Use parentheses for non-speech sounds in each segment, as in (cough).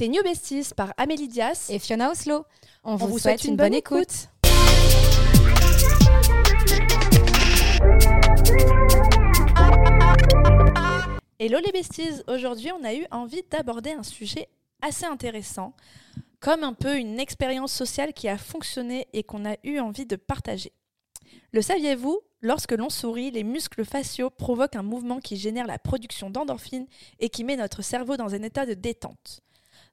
C'était New Besties par Amélie Dias et Fiona Oslo. On, vous, souhaite, une, bonne, écoute. Hello les besties, aujourd'hui on a eu envie d'aborder un sujet assez intéressant, comme un peu une expérience sociale qui a fonctionné et qu'on a eu envie de partager. Le saviez-vous Lorsque l'on sourit, les muscles faciaux provoquent un mouvement qui génère la production d'endorphines et qui met notre cerveau dans un état de détente.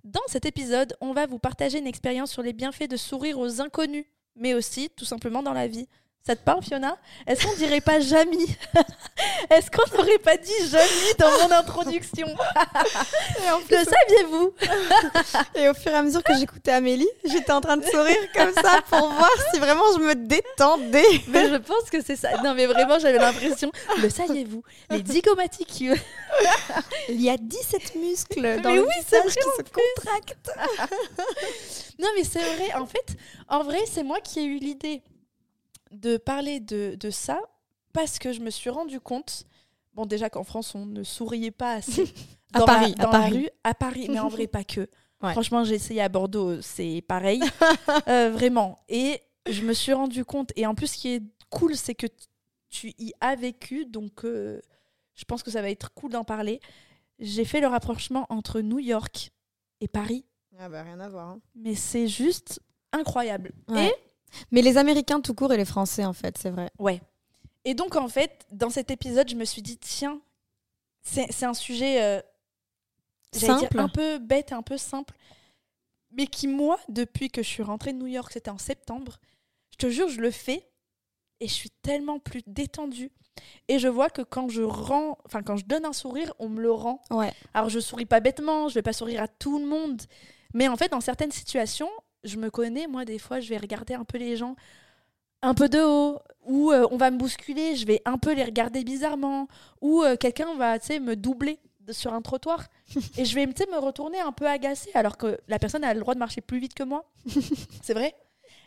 Dans cet épisode, on va vous partager une expérience sur les bienfaits de sourire aux inconnus, mais aussi tout simplement dans la vie. Ça te parle, Fiona Est-ce qu'on dirait pas Jamie (laughs) Est-ce qu'on n'aurait pas dit Jamie dans mon introduction (laughs) Le saviez-vous (laughs) Et au fur et à mesure que j'écoutais Amélie, j'étais en train de sourire comme ça pour voir si vraiment je me détendais. Mais je pense que c'est ça. Non, mais vraiment, j'avais l'impression. Le saviez-vous Les zygomatiques. Il y a 17 muscles dans le oui, visage qui se contractent. non, mais c'est vrai. En fait, en vrai, c'est moi qui ai eu l'idée de parler de, ça parce que je me suis rendu compte, bon déjà qu'en France on ne souriait pas assez (laughs) à Paris, dans la rue, à Paris, mais en vrai pas que. (laughs) Franchement j'ai essayé à Bordeaux, c'est pareil, (laughs) euh, vraiment. Et je me suis rendu compte, et en plus ce qui est cool c'est que tu y as vécu, donc euh, je pense que ça va être cool d'en parler. J'ai fait le rapprochement entre New York et Paris. Ah bah rien à voir. Hein. Mais c'est juste incroyable. Et mais les Américains tout court et les Français, en fait, c'est vrai. Ouais. Et donc, en fait, dans cet épisode, je me suis dit, tiens, c'est un sujet euh, simple. un peu bête, un peu simple, mais qui, moi, depuis que je suis rentrée de New York, c'était en septembre, je te jure, je le fais et je suis tellement plus détendue. Et je vois que quand je rends, enfin quand je donne un sourire, on me le rend. Ouais. Alors je souris pas bêtement, je vais pas sourire à tout le monde, mais en fait dans certaines situations, je me connais, moi, des fois, je vais regarder un peu les gens un peu de haut, ou euh, on va me bousculer, je vais un peu les regarder bizarrement, ou euh, quelqu'un va me doubler sur un trottoir et je vais me retourner un peu agacée alors que la personne a le droit de marcher plus vite que moi. (laughs) C'est vrai?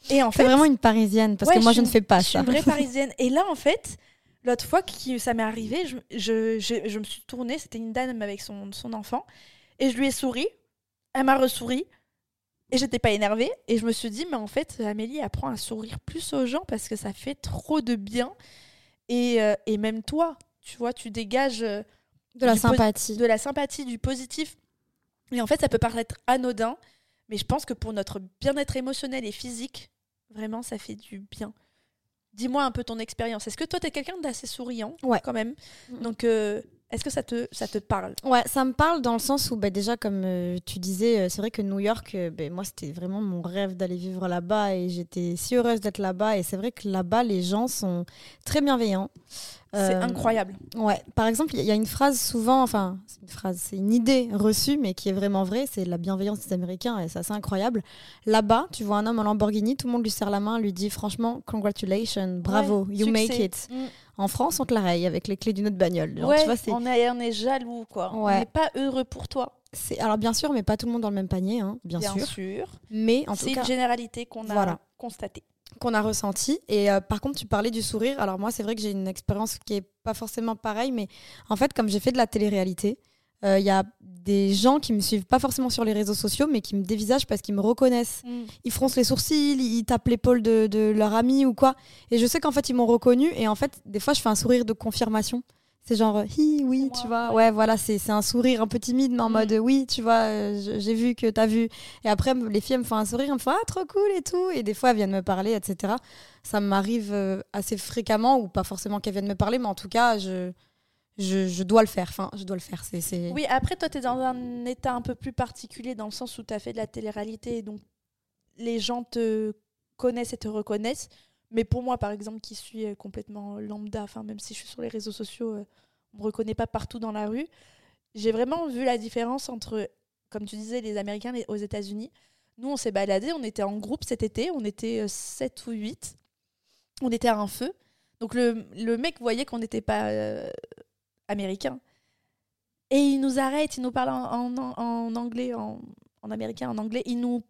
Et en fait, vraiment une parisienne parce que moi je, ne fais pas ça. Je suis une vraie (laughs) parisienne. Et là, en fait, l'autre fois que ça m'est arrivé, je, je, me suis tournée, c'était une dame avec son, son enfant, et je lui ai souri. Elle m'a ressouri. Et j'étais pas énervée. Et je me suis dit, mais en fait, Amélie apprend à sourire plus aux gens parce que ça fait trop de bien. Et, euh, et même toi, tu vois, tu dégages euh, de la sympathie. De la sympathie, du positif. Et en fait, ça peut paraître anodin, mais je pense que pour notre bien-être émotionnel et physique, vraiment, ça fait du bien. Dis-moi un peu ton expérience. Est-ce que toi, tu es quelqu'un d'assez souriant ouais. quand même? Donc, euh, est-ce que ça te, ça te parle? Ouais, ça me parle dans le sens où, bah, déjà, comme euh, tu disais, euh, c'est vrai que New York, euh, bah, moi, c'était vraiment mon rêve d'aller vivre là-bas et j'étais si heureuse d'être là-bas. Et c'est vrai que là-bas, les gens sont très bienveillants. C'est incroyable. Ouais. Par exemple, il y a une phrase souvent, enfin, c'est une phrase, c'est une idée reçue, mais qui est vraiment vraie, c'est la bienveillance des Américains et c'est assez incroyable. Là-bas, tu vois un homme en Lamborghini, tout le monde lui serre la main, lui dit franchement, congratulations, bravo, you make it. Mm. En France, on te la raye avec les clés d'une autre bagnole. ouais, tu vois, on, est, on est jaloux, quoi. On n'est pas heureux pour toi. Alors bien sûr, mais pas tout le monde dans le même panier, hein, bien, bien sûr. Mais en c'est une généralité qu'on a constatée. Qu'on a ressentie. Et euh, par contre, tu parlais du sourire. Alors moi, c'est vrai que j'ai une expérience qui est pas forcément pareille, mais en fait, comme j'ai fait de la télé-réalité, il euh, y a des gens qui me suivent pas forcément sur les réseaux sociaux, mais qui me dévisagent parce qu'ils me reconnaissent. Mm. Ils froncent les sourcils, ils tapent l'épaule de, de, leur ami ou quoi. Et je sais qu'en fait, ils m'ont reconnu. Et en fait, des fois, je fais un sourire de confirmation. C'est genre, hi, oui, tu vois. Ouais, voilà, c'est un sourire un peu timide, mais en mm. mode, oui, tu vois, euh, j'ai vu que t'as vu. Et après, les filles me font un sourire, elles me font, ah, trop cool et tout. Et des fois, elles viennent me parler, etc. Ça m'arrive euh, assez fréquemment, ou pas forcément qu'elles viennent me parler, mais en tout cas, je je, dois le faire. Enfin, je dois le faire. C'est, Oui, après, toi, tu es dans un état un peu plus particulier dans le sens où tu as fait de la télé-réalité. Donc, les gens te connaissent et te reconnaissent. Mais pour moi, par exemple, qui suis euh, complètement lambda, même si je suis sur les réseaux sociaux, euh, on ne me reconnaît pas partout dans la rue. J'ai vraiment vu la différence entre, comme tu disais, les Américains aux États-Unis. Nous, on s'est baladés, on était en groupe cet été, on était 7 euh, ou 8. On était à un feu. Donc le, le mec voyait qu'on n'était pas américain. Et il nous arrête, il nous parle en, en, anglais, en, américain, en anglais. Il nous,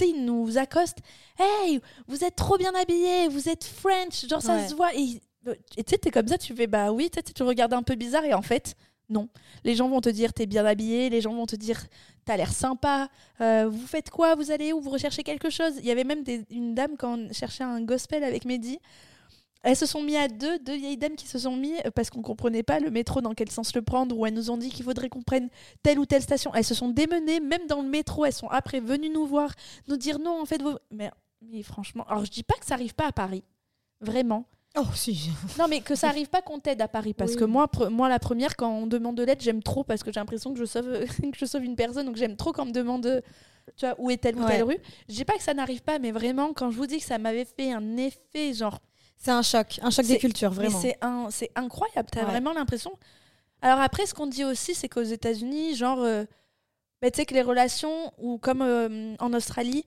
il nous accoste. Hey, vous êtes trop bien habillés, vous êtes French, genre ça se voit. Et tu sais, t'es comme ça, tu fais bah oui, tu regardes un peu bizarre et en fait, Non. Les gens vont te dire t'es bien habillé, les gens vont te dire t'as l'air sympa, euh, vous faites quoi, vous allez où, vous recherchez quelque chose? Il y avait même des- une dame quand on cherchait un gospel avec Mehdi. Elles se sont mis à deux, deux vieilles dames qui se sont mis euh, parce qu'on comprenait pas le métro dans quel sens le prendre, ou elles nous ont dit qu'il faudrait qu'on prenne telle ou telle station. Elles se sont démenées, même dans le métro, elles sont après venues nous voir, nous dire non, en fait, vous... mais, mais franchement, alors je dis pas que ça arrive pas à Paris, vraiment. Oh, si. (laughs) Non, mais que ça arrive pas qu'on t'aide à Paris. Parce Oui. que moi, moi, la première, quand on demande de l'aide, j'aime trop parce que j'ai l'impression que je sauve, (laughs) que je sauve une personne. Donc j'aime trop quand on me demande, tu vois, où est telle ou Ouais. telle rue. Je dis pas que ça n'arrive pas, mais vraiment, quand je vous dis que ça m'avait fait un effet, genre, C'est un choc, un choc des cultures, vraiment. c'est un, incroyable. T'as Ouais. vraiment l'impression. Alors après, ce qu'on dit aussi, c'est qu'aux États-Unis, genre, euh, bah, tu sais que les relations, ou comme euh, en Australie,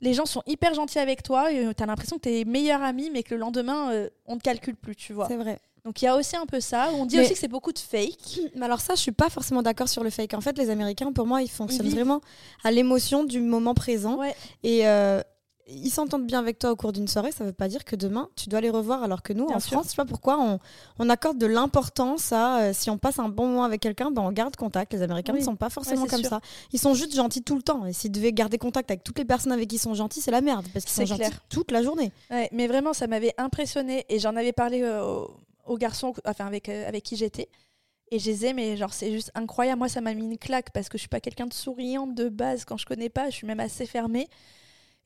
les gens sont hyper gentils avec toi et t'as l'impression que t'es meilleur ami, mais que le lendemain, euh, on te calcule plus, tu vois. C'est vrai. Donc il y a aussi un peu ça. On dit Mais- aussi que c'est beaucoup de fake. (clears throat) Mais alors ça, je suis pas forcément d'accord sur le fake. En fait, les Américains, pour moi, ils fonctionnent vraiment à l'émotion du moment présent. Ouais. Et euh, ils s'entendent bien avec toi au cours d'une soirée, ça veut pas dire que demain, tu dois les revoir. Alors que nous, Bien en sûr. France, je sais pas pourquoi, on, on accorde de l'importance à euh, si on passe un bon moment avec quelqu'un, ben, on garde contact. Les Américains Oui. ne sont pas forcément comme sûr. ça. Ils sont juste gentils tout le temps. Et s'ils devaient garder contact avec toutes les personnes avec qui ils sont gentils, c'est la merde. Parce qu'ils sont gentils toute la journée. Ouais, mais vraiment, ça m'avait impressionné et j'en avais parlé euh, aux, aux garçons, enfin avec, euh, avec qui j'étais. Et je disais, mais genre, c'est juste incroyable. Moi, ça m'a mis une claque parce que je suis pas quelqu'un de souriant de base quand je connais pas. Je suis même assez fermée.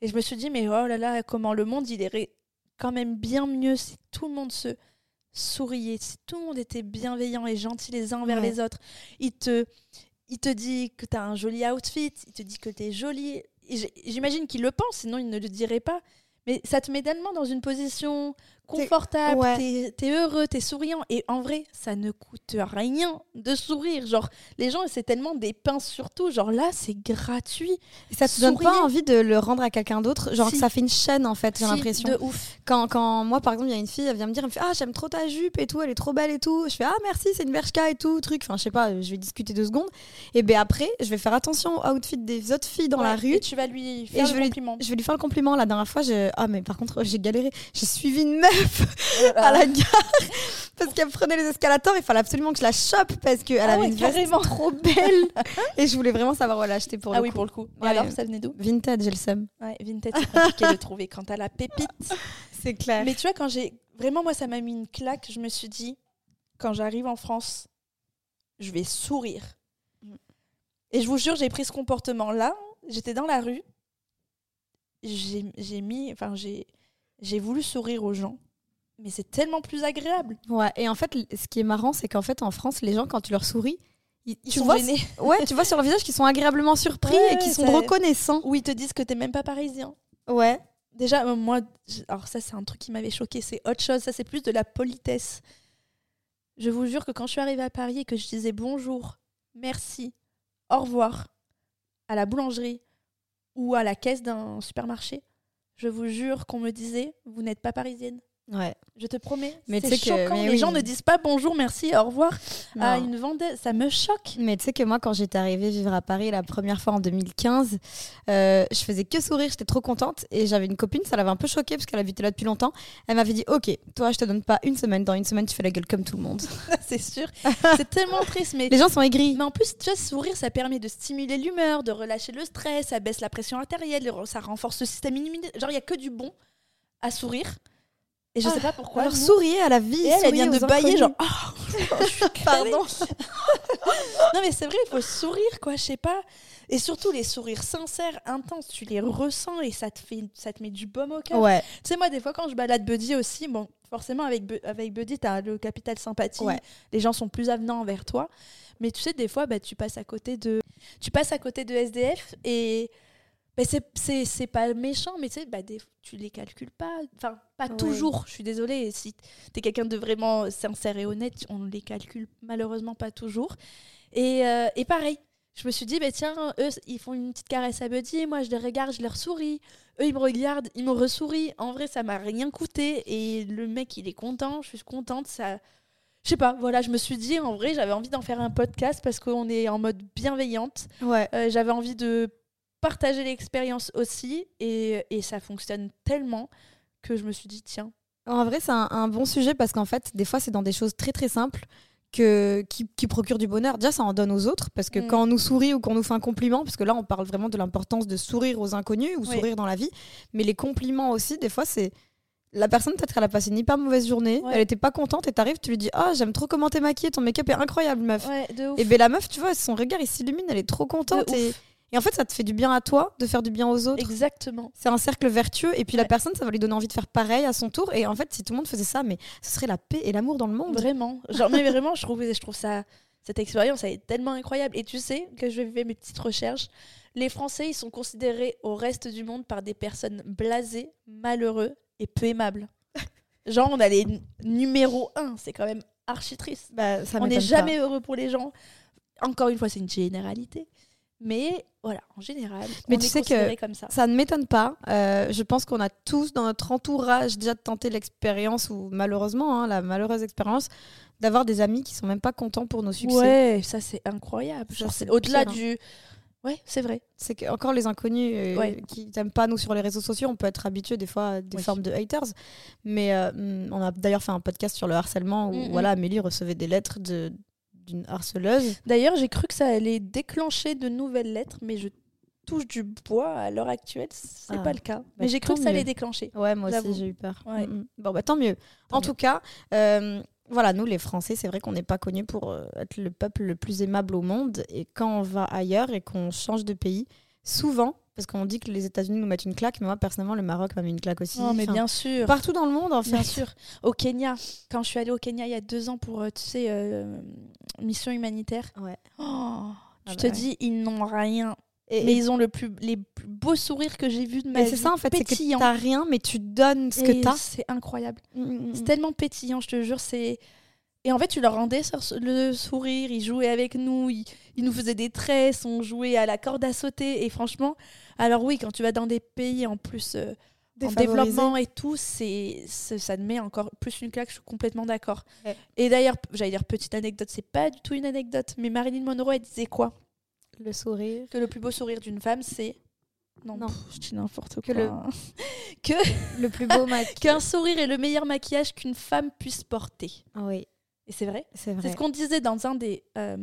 Et je me suis dit, mais oh là là, comment le monde, il irait quand même bien mieux si tout le monde se souriait, si tout le monde était bienveillant et gentil les uns envers Ouais. les autres. Il te, il te dit que tu as un joli outfit, il te dit que tu es jolie. J'imagine qu'il le pense, sinon il ne le dirait pas. Mais ça te met tellement dans une position confortable, ouais. t'es t'es heureux, t'es souriant. Et en vrai, ça ne coûte rien de sourire. Genre, les gens, c'est tellement des pinces surtout. Genre là, c'est gratuit. Et ça te donne pas envie de le rendre à quelqu'un d'autre? Genre Si. que ça fait une chaîne, en fait, j'ai Si, l'impression. De ouf. Quand, quand moi, par exemple, il y a une fille, elle vient me dire, elle me fait Ah, j'aime trop ta jupe et tout, elle est trop belle et tout. Je fais Ah, merci, c'est une Bershka et tout, truc. Enfin, je sais pas, je vais discuter deux secondes. Et ben après, je vais faire attention au outfit des autres filles dans la rue. Et tu vas lui faire je le lui- compliment. Je vais lui faire le compliment. La dernière fois, je... ah, mais par contre, j'ai galéré. J'ai suivi une meuf À la gare (laughs) parce qu'elle prenait les escalators. Il fallait absolument que je la chope parce qu'elle Ah avait ouais, une veste carrément. trop belle. (laughs) et je voulais vraiment savoir où elle achetait pour ah le oui, coup. pour le coup. Et Ouais. alors, ça venait d'où? Vintage, j'ai le seum. Ouais, Vinted, c'est compliqué de trouver quand t'as la pépite. (laughs) C'est clair. Mais tu vois, quand j'ai. Vraiment, moi, ça m'a mis une claque. Je me suis dit, quand j'arrive en France, je vais sourire. Mm. Et je vous jure, j'ai pris ce comportement-là. J'étais dans la rue. J'ai j'ai mis. Enfin, j'ai j'ai voulu sourire aux gens. Mais c'est tellement plus agréable. Ouais, et en fait, ce qui est marrant, c'est qu'en fait, en France, les gens, quand tu leur souris, ils, Ils tu sont vois, gênés. ouais, tu vois sur leur visage qu'ils sont agréablement surpris Ouais, et qu'ils sont reconnaissants. Ou ils te disent que t'es même pas parisien. Ouais. Déjà, euh, moi, alors ça, c'est un truc qui m'avait choqué. C'est autre chose. Ça, c'est plus de la politesse. Je vous jure que quand je suis arrivée à Paris et que je disais bonjour, merci, au revoir à la boulangerie ou à la caisse d'un supermarché, je vous jure qu'on me disait vous n'êtes pas parisienne. Ouais. Je te promets. Mais c'est sais que- choquant. mais Les oui. gens ne disent pas bonjour, merci, au revoir à Non. une vendeuse. Ça me choque. Mais tu sais que moi, quand j'étais arrivée vivre à Paris la première fois en 2015, euh, je faisais que sourire, j'étais trop contente. Et j'avais une copine, ça l'avait un peu choquée parce qu'elle habitait là depuis longtemps. Elle m'avait dit Ok, toi, je te donne pas une semaine. Dans une semaine, tu fais la gueule comme tout le monde. (laughs) c'est sûr. c'est tellement triste. Mais (laughs) Les gens sont aigris. Mais en plus, tu vois, sourire, ça permet de stimuler l'humeur, de relâcher le stress, ça baisse la pression artérielle, ça renforce le système immunitaire. Genre, il n'y a que du bon à sourire. Et je Ah, sais pas pourquoi. Alors, souriez à la vie. Et elle, vient de bailler, inconnus. genre, oh, (laughs) je suis. Pardon. non, mais c'est vrai, il faut sourire, quoi, je sais pas. Et surtout, les sourires sincères, intenses, tu les ressens et ça te, fait, ça te met du baume au cœur. Ouais. Tu sais, moi, des fois, quand je balade Buddy aussi, bon, forcément, avec, Bu- avec Buddy, tu as le capital sympathie. Ouais. Les gens sont plus avenants envers toi. Mais tu sais, des fois, bah, tu passes à côté de, tu passes à côté de SDF et bah, c'est- c'est c'est pas méchant, mais tu sais, des, tu les calcules pas. Enfin, pas Ouais. toujours. Je suis désolée. Si tu es quelqu'un de vraiment sincère et honnête, on ne les calcule malheureusement pas toujours. Et, euh, et pareil. Je me suis dit, bah, tiens, eux, ils font une petite caresse à Buddy, moi je les regarde, je leur souris. Eux, ils me regardent, ils me ressourient. En vrai, ça m'a rien coûté. Et le mec, il est content, je suis contente. Ça... Je sais pas, voilà, je me suis dit, en vrai, j'avais envie d'en faire un podcast parce qu'on est en mode bienveillante. Ouais. Euh, j'avais envie de partager l'expérience aussi. Et, et ça fonctionne tellement que je me suis dit, tiens, En vrai, c'est un, un bon sujet parce qu'en fait, des fois, c'est dans des choses très très simples que, qui, qui procure du bonheur. Déjà, ça en donne aux autres, parce que Mm. quand on nous sourit ou qu'on nous fait un compliment, parce que là, on parle vraiment de l'importance de sourire aux inconnus ou Oui. sourire dans la vie, mais les compliments aussi, des fois, c'est. La personne, peut-être, elle a passé une hyper mauvaise journée, Ouais. elle était pas contente, et t'arrives, tu lui dis Ah, j'aime trop comment t'es maquillée, ton make-up est incroyable, meuf. Ouais. Et ben la meuf, tu vois, son regard, il s'illumine, elle est trop contente. Et. Et en fait, ça te fait du bien à toi de faire du bien aux autres. Exactement. C'est un cercle vertueux et puis la personne, ça va lui donner envie de faire pareil à son tour. Et en fait, si tout le monde faisait ça, mais ce serait la paix et l'amour dans le monde. Vraiment. Genre, mais vraiment, je trouve, je trouve ça, cette expérience, elle est tellement incroyable. Et tu sais que je vais mes petites recherches. Les Français, ils sont considérés au reste du monde par des personnes blasées, malheureux et peu aimables. (laughs) Genre, on a les numéro 1, c'est quand même archi triste. Bah, ça on n'est pas. jamais heureux pour les gens. Encore une fois, c'est une généralité. Mais voilà, en général, Mais on tu est sais que comme ça. Ça ne m'étonne pas. Euh, je pense qu'on a tous dans notre entourage déjà tenté l'expérience, ou malheureusement, hein, la malheureuse expérience, d'avoir des amis qui sont même pas contents pour nos succès. Ouais, ça c'est incroyable. C'est au-delà hein. du. Ouais, c'est vrai. C'est que encore les inconnus euh, Ouais. qui n'aiment pas nous sur les réseaux sociaux, on peut être habitué des fois à des Oui. formes de haters. Mais euh, hum, on a d'ailleurs fait un podcast sur le harcèlement où Mm, mm. voilà, Amélie recevait des lettres de d'une harceleuse. D'ailleurs, j'ai cru que ça allait déclencher de nouvelles lettres, mais je touche du bois à l'heure actuelle, c'est Ah. pas le cas. mais j'ai cru que ça allait déclencher. Ouais, moi aussi j'ai eu peur. Ouais. Mm, mm. Bon, bah tant mieux. Tant en mieux. tout cas, euh, voilà, nous les Français, c'est vrai qu'on n'est pas connus pour euh, être le peuple le plus aimable au monde. Et quand on va ailleurs et qu'on change de pays, souvent, parce qu'on dit que les États-Unis nous mettent une claque, mais moi personnellement, le Maroc m'a mis une claque aussi. Non, mais Enfin, bien sûr. Partout dans le monde, en fait. Bien sûr. Au Kenya, quand je suis allée au Kenya il y a deux ans pour, euh, tu sais, euh, mission humanitaire, Ouais. oh, Ah tu bah te ouais. dis, ils n'ont rien. Et, Mais ils ont le plus, les plus beaux sourires que j'ai vus de ma mais vie. c'est ça en fait, c'est que t'as rien, mais tu donnes ce Et que t'as. C'est incroyable. Mm, mm, C'est mm. tellement pétillant, je te jure. C'est et en fait, tu leur rendais le sourire. Ils jouaient avec nous. Ils, ils nous faisaient des tresses. On jouait à la corde à sauter. Et franchement, alors oui, quand tu vas dans des pays en plus euh, en développement et tout, c'est ça te met encore plus une claque. Je suis complètement d'accord. Ouais. Et d'ailleurs, j'allais dire petite anecdote. C'est pas du tout une anecdote, mais Marilyn Monroe, elle disait quoi? Le sourire. Que le plus beau sourire d'une femme, c'est non, Non. pff, je dis n'importe quoi. Que le- (laughs) que Le plus beau (laughs) maquillage. qu'un sourire est le meilleur maquillage qu'une femme puisse porter. oui, Et c'est vrai. c'est ce qu'on disait dans un des euh,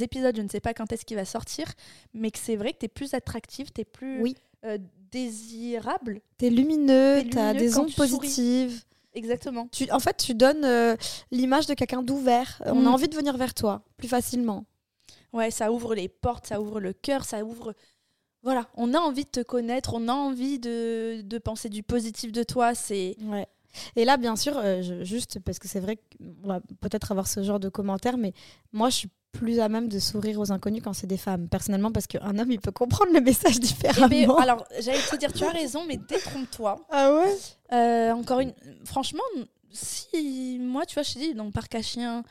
épisodes, je ne sais pas quand est-ce qu'il va sortir, mais que c'est vrai que tu es plus attractive, tu es plus Oui. euh, désirable. T'es lumineux, T'es t'as lumineux des ondes tu souris. positives. Exactement. Tu, en fait, tu donnes euh, l'image de quelqu'un d'ouvert. On Mm. a envie de venir vers toi plus facilement. Ouais, ça ouvre les portes, ça ouvre le cœur, ça ouvre. Voilà, on a envie de te connaître, on a envie de, de penser du positif de toi. C'est Ouais. Et là, bien sûr, euh, je- juste parce que c'est vrai qu'on va peut-être avoir ce genre de commentaires, mais moi, je suis plus à même de sourire aux inconnus quand c'est des femmes. Personnellement, parce qu'un homme, il peut comprendre le message Eh différemment. ben, alors, (laughs) j'allais te dire, tu as raison, mais détrompe-toi. ah ouais? Euh, encore une. Franchement, si moi, tu vois, je te dis, dans le parc à chiens,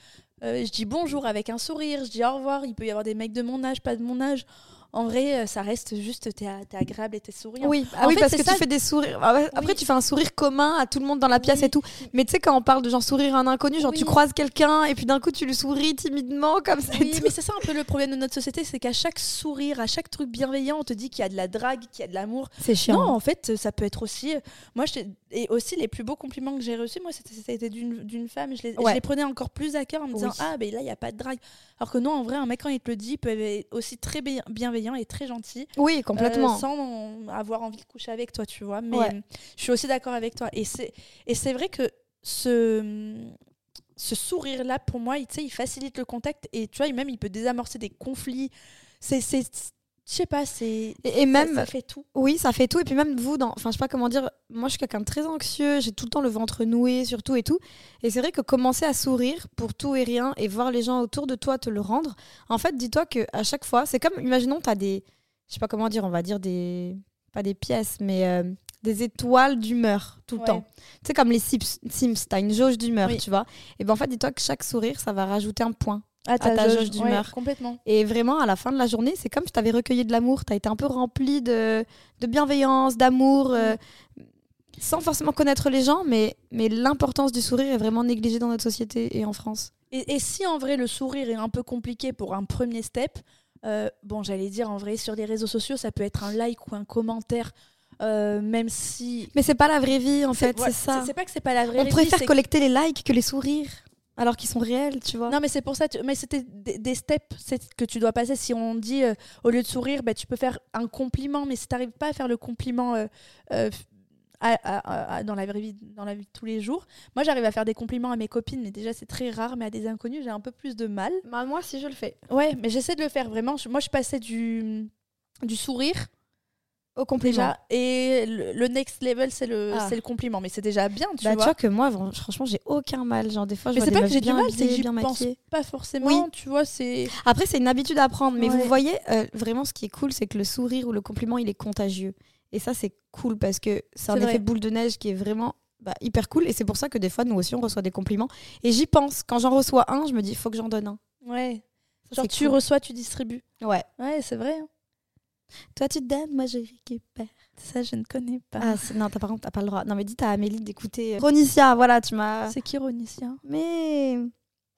euh, je dis bonjour avec un sourire, je dis au revoir. Il peut y avoir des mecs de mon âge, pas de mon âge. En vrai, euh, ça reste juste, t'es t'es agréable et t'es souriant. Oui, ah En oui fait, parce que ça- tu fais des sourires. Ah Après, Oui. tu fais un sourire commun à tout le monde dans la pièce Oui. et tout. Mais tu sais, quand on parle de genre sourire à un inconnu, genre Oui. tu croises quelqu'un et puis d'un coup, tu lui souris timidement comme ça. Oui, mais c'est ça un peu le problème de notre société, c'est qu'à chaque sourire, à chaque truc bienveillant, on te dit qu'il y a de la drague, qu'il y a de l'amour. C'est chiant. Non, en fait, ça peut être aussi. euh, Moi, je et aussi les plus beaux compliments que j'ai reçus, moi, c'était c'était d'une d'une femme. Je les, je les prenais encore plus à cœur en me disant Oui. Ah, ben là, il n'y a pas de drague. Alors que non, en vrai, un mec, quand il te le dit, il peut être aussi très bien- bienveillant et très gentil. Oui, euh, complètement. sans avoir envie de coucher avec toi, tu vois. Mais Ouais. euh, je suis aussi d'accord avec toi. Et c'est et c'est vrai que ce ce sourire là pour moi il, il facilite le contact et tu vois même il peut désamorcer des conflits c'est c'est je sais pas c'est Et, même, ça, fait tout Oui, ça fait tout. Et puis même vous, dans... enfin, je sais pas comment dire, moi je suis quelqu'un de très anxieux, j'ai tout le temps le ventre noué, surtout et tout. Et c'est vrai que commencer à sourire pour tout et rien et voir les gens autour de toi te le rendre, en fait, dis-toi que à chaque fois, c'est comme, imaginons, tu as des, je sais pas comment dire, on va dire des, pas des pièces, mais euh, des étoiles d'humeur tout le Ouais. temps. Tu sais, comme les Sims, Sims tu as une jauge d'humeur, Oui. tu vois. Et ben en fait, dis-toi que chaque sourire, ça va rajouter un point. À ta jauge d'humeur. complètement Et vraiment, à la fin de la journée, c'est comme si tu avais recueilli de l'amour. Tu as été un peu rempli de, de bienveillance, d'amour, euh, sans forcément connaître les gens, mais, mais l'importance du sourire est vraiment négligée dans notre société et en France. et, et si en vrai le sourire est un peu compliqué pour un premier step euh, bon j'allais dire en vrai sur les réseaux sociaux ça peut être un like ou un commentaire euh, même si Mais c'est pas la vraie vie, en fait, ouais, c'est ça. c'est pas que c'est pas la vraie On vie, préfère c'est collecter les likes que les sourires. Alors qu'ils sont réels, tu vois. Non, mais c'est pour ça. tu- Mais c'était des, des steps que tu dois passer. Si on dit euh, au lieu de sourire, bah, tu peux faire un compliment, mais si tu n'arrives pas à faire le compliment euh, euh, à- à- à- dans, la vraie vie, dans la vie de tous les jours, moi j'arrive à faire des compliments à mes copines, mais déjà c'est très rare, mais à des inconnus, j'ai un peu plus de mal. Bah, moi, si je le fais. Ouais, mais j'essaie de le faire vraiment. Moi je passais du, du sourire Au compliment. déjà, et le, le next level c'est le, Ah. c'est le compliment, mais c'est déjà bien, tu bah, tu vois. vois que moi, franchement, j'ai aucun mal. Genre, des fois, je mais vois des pas que j'ai du mal, c'est que bien pense pas forcément, Oui. tu vois, c'est... Après, c'est une habitude à prendre. Mais Ouais. vous voyez, euh, vraiment, ce qui est cool, c'est que le sourire ou le compliment, il est contagieux. Et ça, c'est cool parce que c'est un vrai. effet boule de neige qui est vraiment bah, hyper cool. Et c'est pour ça que des fois, nous aussi, on reçoit des compliments. Et j'y pense. Quand j'en reçois un, je me dis, il faut que j'en donne un. Ouais. Ça, Genre tu cool. reçois, tu distribues. Ouais. Ouais, c'est vrai. hein. Toi, tu te donnes, moi, je récupère. Ça, je ne connais pas. Ah, non, t'as par contre, t'as pas le droit. Non, mais dis à Amélie d'écouter. euh, Ronicia, voilà, tu m'as. C'est qui Ronicia Mais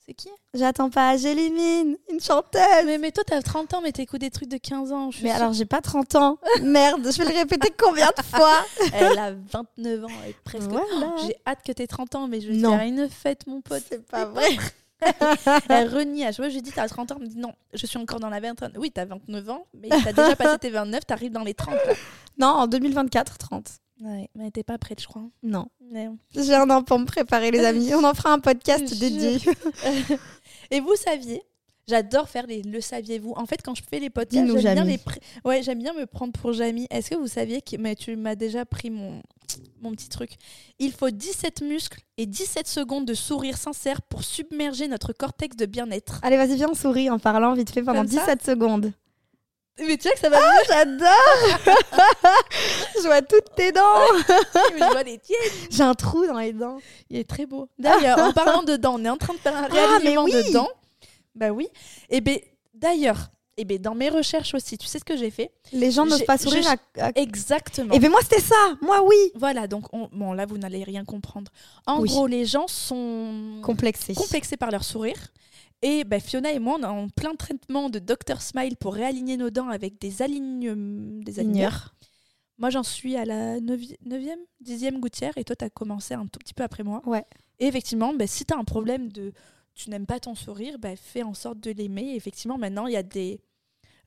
C'est qui? J'attends pas, j'élimine une chanteuse. mais, mais toi, t'as 30 ans, mais t'écoutes des trucs de 15 ans. Je Mais sûre. alors, j'ai pas 30 ans. (laughs) Merde, je vais le répéter combien de fois? Elle a 29 ans, elle est presque. Voilà. J'ai hâte que t'aies 30 ans, mais je vais Non. faire une fête, mon pote. C'est pas vrai. (laughs) Elle renie à chaque fois, je lui dis t'as 30 ans, elle me dit non, je suis encore dans la vingtaine. Oui, t'as 29 ans, mais t'as déjà (laughs) passé tes 29, t'arrives dans les 30 là. Non, en 2024, 30. Ouais, mais t'es pas prête, je crois. Non. Mais- J'ai un an pour me préparer, les amis. On en fera un podcast dédié. (laughs) Et vous saviez J'adore faire les le saviez-vous. En fait, quand je fais les podcasts, j'aime bien les ouais, j'aime bien me prendre pour Jamie. Est-ce que vous saviez que mais tu m'as déjà pris mon mon petit truc. Il faut 17 muscles et 17 secondes de sourire sincère pour submerger notre cortex de bien-être. Allez, vas-y, viens, on sourit en parlant vite fait pendant Comme ça 17 secondes. Mais tu vois que ça va Ah, j'adore (laughs) Je vois toutes tes dents je vois les tiennes. J'ai un trou dans les dents. Il est très beau. D'ailleurs, en parlant de dents, on est en train de faire un Ah, mais réalignement oui de dents. Bah oui. Et ben d'ailleurs, et ben dans mes recherches aussi, tu sais ce que j'ai fait? Les gens n'osent J'ai- pas sourire à... Exactement. Et bien moi, c'était ça Moi, oui Voilà, donc on- bon là vous n'allez rien comprendre. En Oui. gros, les gens sont Complexé. complexés par leur sourire. Et ben, Fiona et moi, on est en plein traitement de Dr Smile pour réaligner nos dents avec des aligneurs. Des aligneurs. Moi, j'en suis à la 9e, 10e gouttière et toi, tu as commencé un tout petit peu après moi. Ouais. Et effectivement, ben, si tu as un problème de tu n'aimes pas ton sourire, ben, fais en sorte de l'aimer. Effectivement, maintenant, il y a des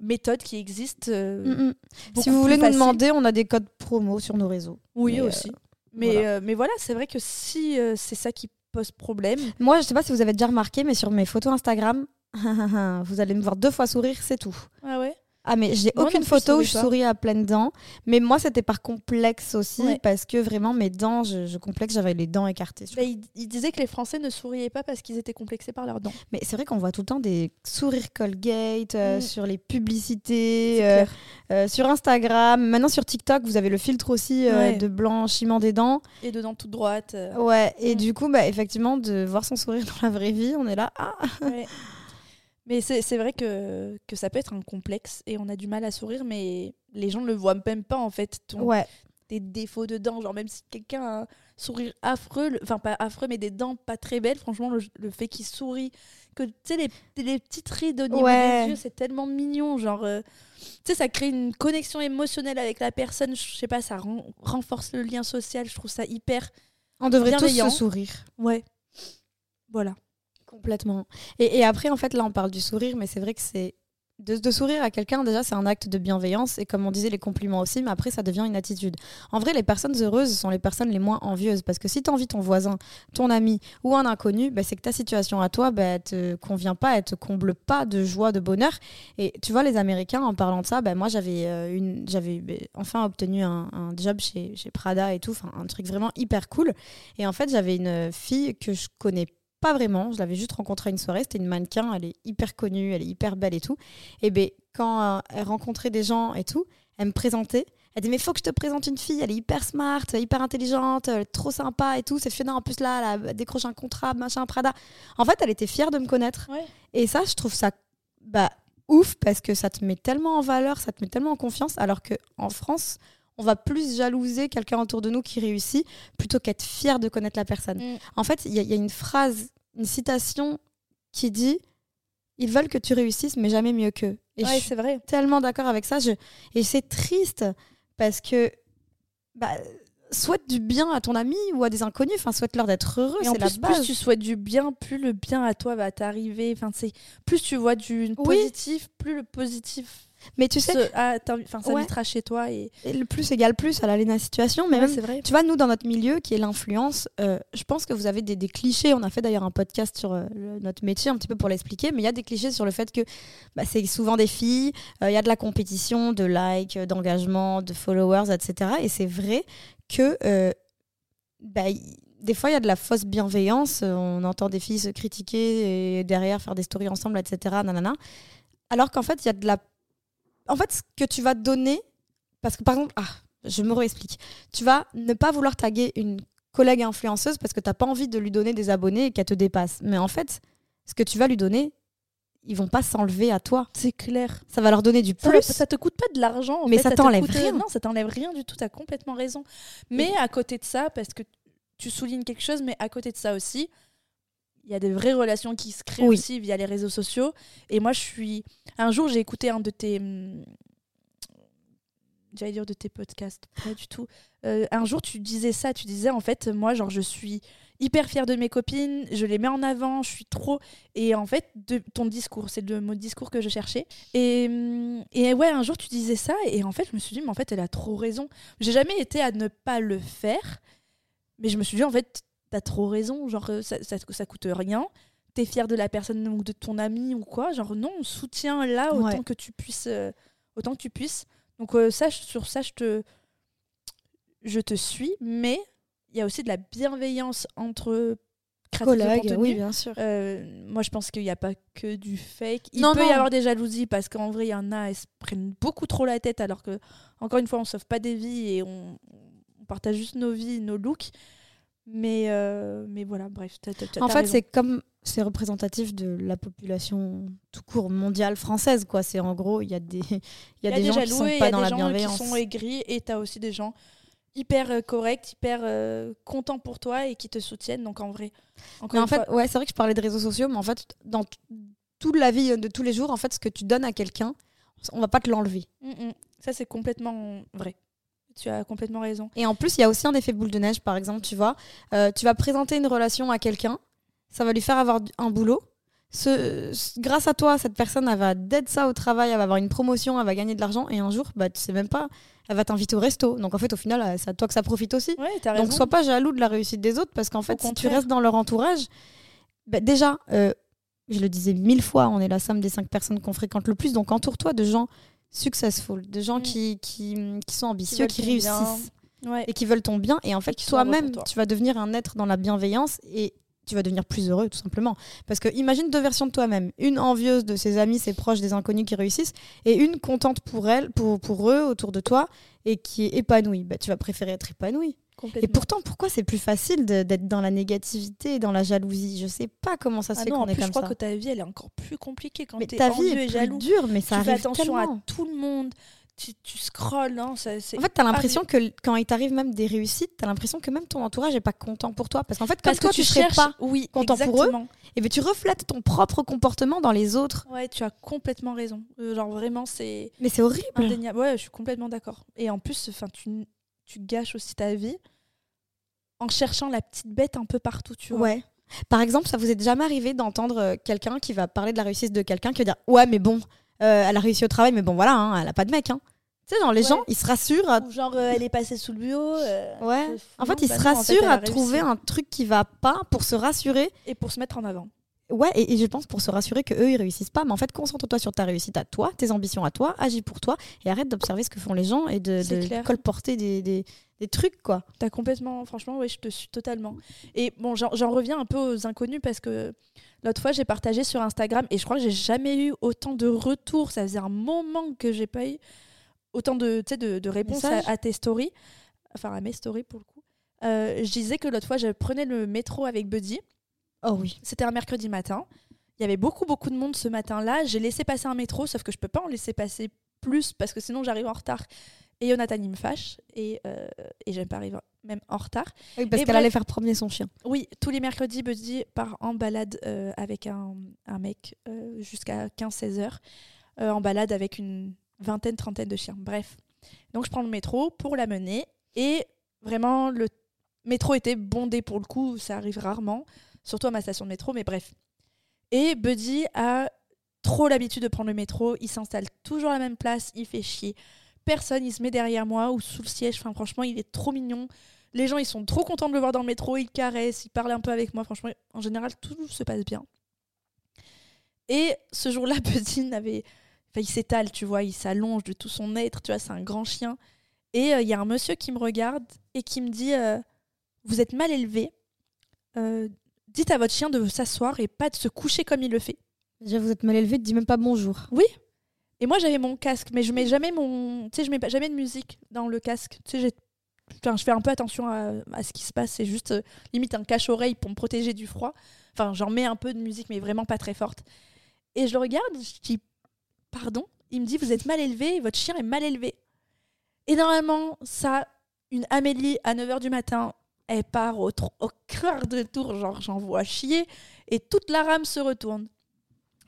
méthodes qui existent. euh, Mm, mm. Si vous voulez nous demander, on a des codes promo sur nos réseaux. Oui, Mais, euh, aussi. Mais voilà. euh, mais voilà, c'est vrai que si c'est ça qui pose problème, Moi, je sais pas si vous avez déjà remarqué, mais sur mes photos Instagram, (laughs) vous allez me voir deux fois sourire, c'est tout. ah. Ah mais j'ai aucune photo où je souris à pleines dents. Mais moi c'était par complexe aussi Ouais. parce que vraiment mes dents, je, je complexe, j'avais les dents écartées. Bah, il, il disait que les Français ne souriaient pas parce qu'ils étaient complexés par leurs dents. Mais c'est vrai qu'on voit tout le temps des sourires Colgate euh, Mm. sur les publicités, euh, euh, sur Instagram, maintenant sur TikTok vous avez le filtre aussi Ouais. de blanchiment des dents. Et dedans toute droite. euh, Ouais et Mm. du coup bah effectivement de voir son sourire (laughs) dans la vraie vie, on est là ah ouais. Mais c'est vrai que, que ça peut être un complexe et on a du mal à sourire, mais les gens ne le voient même pas en fait. Ton, ouais Tes défauts de dents. Genre, même si quelqu'un a un sourire affreux, enfin pas affreux, mais des dents pas très belles, franchement, le, le fait qu'il sourit, que tu sais, les, les petites rides au niveau Ouais. des yeux, c'est tellement mignon. Genre, euh, tu sais, ça crée une connexion émotionnelle avec la personne. Je sais pas, ça ren- renforce le lien social. Je trouve ça hyper. on devrait tous se sourire. Ouais. Voilà. Complètement. Et, après, en fait, là, on parle du sourire, mais c'est vrai que c'est. De, sourire à quelqu'un, déjà, c'est un acte de bienveillance. Et comme on disait, les compliments aussi, mais après, ça devient une attitude. En vrai, les personnes heureuses sont les personnes les moins envieuses. Parce que si tu envies ton voisin, ton ami ou un inconnu, bah, c'est que ta situation à toi, bah, te convient pas, elle te comble pas de joie, de bonheur. Et tu vois, les Américains, en parlant de ça, bah, moi, j'avais euh, bah, enfin obtenu un, job chez, chez Prada et tout, un truc vraiment hyper cool. Et en fait, j'avais une fille que je connais pas vraiment, je l'avais juste rencontrée à une soirée, c'était une mannequin, elle est hyper connue, elle est hyper belle et tout. Et ben quand euh, elle rencontrait des gens et tout, elle me présentait. Elle dit mais faut que je te présente une fille, elle est hyper smart, hyper intelligente, elle est trop sympa et tout. C'est Fiona en plus là, elle a décroché un contrat, machin, Prada. En fait, elle était fière de me connaître. Ouais. Et ça, je trouve ça bah, ouf parce que ça te met tellement en valeur, ça te met tellement en confiance, alors que en France, on va plus jalouser quelqu'un autour de nous qui réussit plutôt qu'être fier de connaître la personne. Mm. En fait, il y, a- il y a une phrase, une citation qui dit Ils veulent que tu réussisses, mais jamais mieux qu'eux. Et je suis c'est vrai. tellement d'accord avec ça. Je... Et c'est triste parce que bah, souhaite du bien à ton ami ou à des inconnus. Enfin, souhaite-leur d'être heureux. Et en C'est la plus, base. plus tu souhaites du bien, plus le bien à toi va t'arriver. Enfin, c'est plus tu vois du Oui. positif, plus le positif Mais tu sais, se- ah, Ouais. s'invitera chez toi. Et et le plus égale plus à la situation. Mais Ouais, même vrai. Tu vois, nous, dans notre milieu, qui est l'influence, euh, je pense que vous avez des, des clichés. On a fait d'ailleurs un podcast sur euh, le- notre métier, un petit peu pour l'expliquer, mais il y a des clichés sur le fait que bah, c'est souvent des filles, euh, il y a de la compétition, de likes, d'engagement, de followers, etc. Et c'est vrai que bah, y- des fois, il y a de la fausse bienveillance. On entend des filles se critiquer et derrière faire des stories ensemble, etc. Nanana. Alors qu'en fait, il y a de la. En fait, ce que tu vas donner, parce que par exemple, ah, je me réexplique tu vas ne pas vouloir taguer une collègue influenceuse parce que tu n'as pas envie de lui donner des abonnés et qu'elle te dépasse. Mais en fait, ce que tu vas lui donner, ils vont pas s'enlever à toi. C'est clair. Ça va leur donner du Ça, plus. ça te coûte pas de l'argent. en Mais fait, ça te t'enlève rien. Non, ça t'enlève rien du tout. Tu as complètement raison. Mais à côté de ça, parce que tu soulignes quelque chose, mais à côté de ça aussi, il y a des vraies relations qui se créent Oui. aussi via les réseaux sociaux. Et moi, je suis. Un jour, j'ai écouté un de tes. hum, J'allais dire de tes podcasts, pas du tout. Euh, un jour, tu disais ça, tu disais en fait, moi, genre, je suis hyper fière de mes copines, je les mets en avant, je suis trop. Et en fait, de ton discours, c'est le mot discours que je cherchais. Et, hum, et ouais, un jour, tu disais ça, et en fait, je me suis dit, mais en fait, elle a trop raison. J'ai jamais été à ne pas le faire, mais je me suis dit, en fait, t'as trop raison, genre, euh, ça, ça, ça coûte rien. T'es fier de la personne ou de ton ami ou quoi, genre, non, soutiens là autant Ouais. que tu puisses. euh, autant que tu puisses. Donc, euh, ça, sur ça, je te, je te suis, mais il y a aussi de la bienveillance entre Collègues, oui, bien sûr. Euh, moi, je pense qu'il n'y a pas que du fake. Il Non, peut y avoir des jalousies parce qu'en vrai, il y en a, elles se prennent beaucoup trop la tête alors que, encore une fois, on sauve pas des vies et on, on partage juste nos vies, nos looks. Mais, euh, mais voilà, bref. t'as- t'as- t'as En fait, c'est comme c'est représentatif de la population tout court mondiale française, quoi. C'est en gros, il y a des, y Il a des, gens qui sont il y pas a dans des la gens bienveillance. qui sont aigris et tu as aussi des gens hyper euh, corrects, hyper euh, contents pour toi et qui te soutiennent. Donc en vrai, encore en fait, fois, ouais, c'est vrai que je parlais de réseaux sociaux, mais en fait, dans t- toute la vie de tous les jours, en fait, ce que tu donnes à quelqu'un, on va pas te l'enlever. mm, mm, ça c'est complètement vrai. Tu as complètement raison. Et en plus, il y a aussi un effet boule de neige, par exemple, tu vois. Euh, tu vas présenter une relation à quelqu'un, ça va lui faire avoir un boulot. Ce, ce- grâce à toi, cette personne, elle va d'être ça au travail, elle va avoir une promotion, elle va gagner de l'argent, et un jour, bah, tu sais même pas, elle va t'inviter au resto. Donc en fait, au final, euh, c'est à toi que ça profite aussi. Ouais, raison. Donc sois pas jaloux de la réussite des autres, parce qu'en fait, si tu restes dans leur entourage, bah, déjà, euh, je le disais mille fois, on est la somme des cinq personnes qu'on fréquente le plus, donc entoure-toi de gens successful, de gens Mm. qui, qui, qui sont ambitieux, qui, réussissent. Ouais. et qui veulent ton bien. Et en fait, toi-même, toi. tu vas devenir un être dans la bienveillance et tu vas devenir plus heureux, tout simplement. Parce que imagine deux versions de toi-même. Une envieuse de ses amis, ses proches, des inconnus qui réussissent, et une contente pour elle, pour, pour eux, autour de toi, et qui est épanouie. Bah, tu vas préférer être épanouie. Et pourtant, pourquoi c'est plus facile d'être dans la négativité dans la jalousie? Je sais pas comment ça se Ah fait qu'on est plus, je comme crois ça. que ta vie, elle est encore plus compliquée quand Mais t'es ta vie est et plus jaloux. dure, mais ça tu fais attention tellement. à tout le monde. Tu, tu scrolles, hein, ça, En fait, t'as l'impression que quand il t'arrive même des réussites, t'as l'impression que même ton entourage est pas content pour toi. Parce qu'en fait, comme parce toi, que tu, tu serais pas, oui, content pour eux. exactement. et ben tu reflètes ton propre comportement dans les autres. Ouais, tu as complètement raison. Euh, genre vraiment, c'est Mais c'est horrible. indéniable. Ouais, je suis complètement d'accord. Et en plus, enfin, tu, tu gâches aussi ta vie en cherchant la petite bête un peu partout, tu vois. Ouais. Par exemple, ça vous est jamais arrivé d'entendre euh, quelqu'un qui va parler de la réussite de quelqu'un qui va dire Ouais, mais bon, euh, elle a réussi au travail, mais bon, voilà, hein, elle a pas de mec. Hein. Tu sais, genre, les Ouais. gens, ils se rassurent à Ou genre, euh, elle est passée sous le bureau. euh, Ouais. En fait, ils bah se en fait, rassurent à trouver un truc qui va pas pour se rassurer. Et pour se mettre en avant. Ouais, et, et je pense pour se rassurer que eux ils réussissent pas. Mais en fait, concentre-toi sur ta réussite à toi, tes ambitions à toi, agis pour toi et arrête d'observer ce que font les gens et de, de colporter des, des, des trucs, quoi. T'as complètement, franchement, oui, je te suis totalement. Et bon, j'en reviens un peu aux inconnus parce que l'autre fois, j'ai partagé sur Instagram et je crois que j'ai jamais eu autant de retours. Ça faisait un moment que j'ai pas eu autant de, de, de réponses à tes stories, enfin à mes stories pour le coup. Euh, je disais que l'autre fois, je prenais le métro avec Buddy. Oh oui. C'était un mercredi matin. Il y avait beaucoup, beaucoup de monde ce matin-là. J'ai laissé passer un métro, sauf que je peux pas en laisser passer plus parce que sinon j'arrive en retard. Et Jonathan, il me fâche. Et, euh, et j'aime pas arriver même en retard. Oui, parce qu'elle allait faire promener son chien. Oui, tous les mercredis, Buddy part en balade euh, avec un, un mec euh, jusqu'à 15-16 heures. euh, en balade avec une vingtaine, trentaine de chiens. Bref. Donc je prends le métro pour la mener. Et vraiment, le métro était bondé pour le coup, ça arrive rarement, surtout à ma station de métro, mais bref. Et Buddy a trop l'habitude de prendre le métro, il s'installe toujours à la même place, il fait chier. Personne, il se met derrière moi ou sous le siège, enfin franchement, il est trop mignon. Les gens, ils sont trop contents de le voir dans le métro, ils caressent, ils parlent un peu avec moi, franchement, en général, tout se passe bien. Et ce jour-là, (laughs) Buddy n'avait... Enfin, il s'étale, tu vois, il s'allonge de tout son être, tu vois, c'est un grand chien. Et euh, il y a un monsieur qui me regarde et qui me dit euh, Vous êtes mal élevé. Euh, dites à votre chien de s'asseoir et pas de se coucher comme il le fait. Déjà, vous êtes mal élevé, dis même pas bonjour. Oui. Et moi, j'avais mon casque, mais je mets jamais mon. Tu sais, je mets jamais de musique dans le casque. Tu sais, j'ai- Enfin, je fais un peu attention à, à ce qui se passe. C'est juste euh, limite un cache-oreille pour me protéger du froid. Enfin, j'en mets un peu de musique, mais vraiment pas très forte. Et je le regarde, je dis Pardon? Il me dit Vous êtes mal élevé, votre chien est mal élevé. Et normalement, ça, une Amélie à 9h du matin, elle part au, au quart de tour, genre j'en vois chier, et toute la rame se retourne.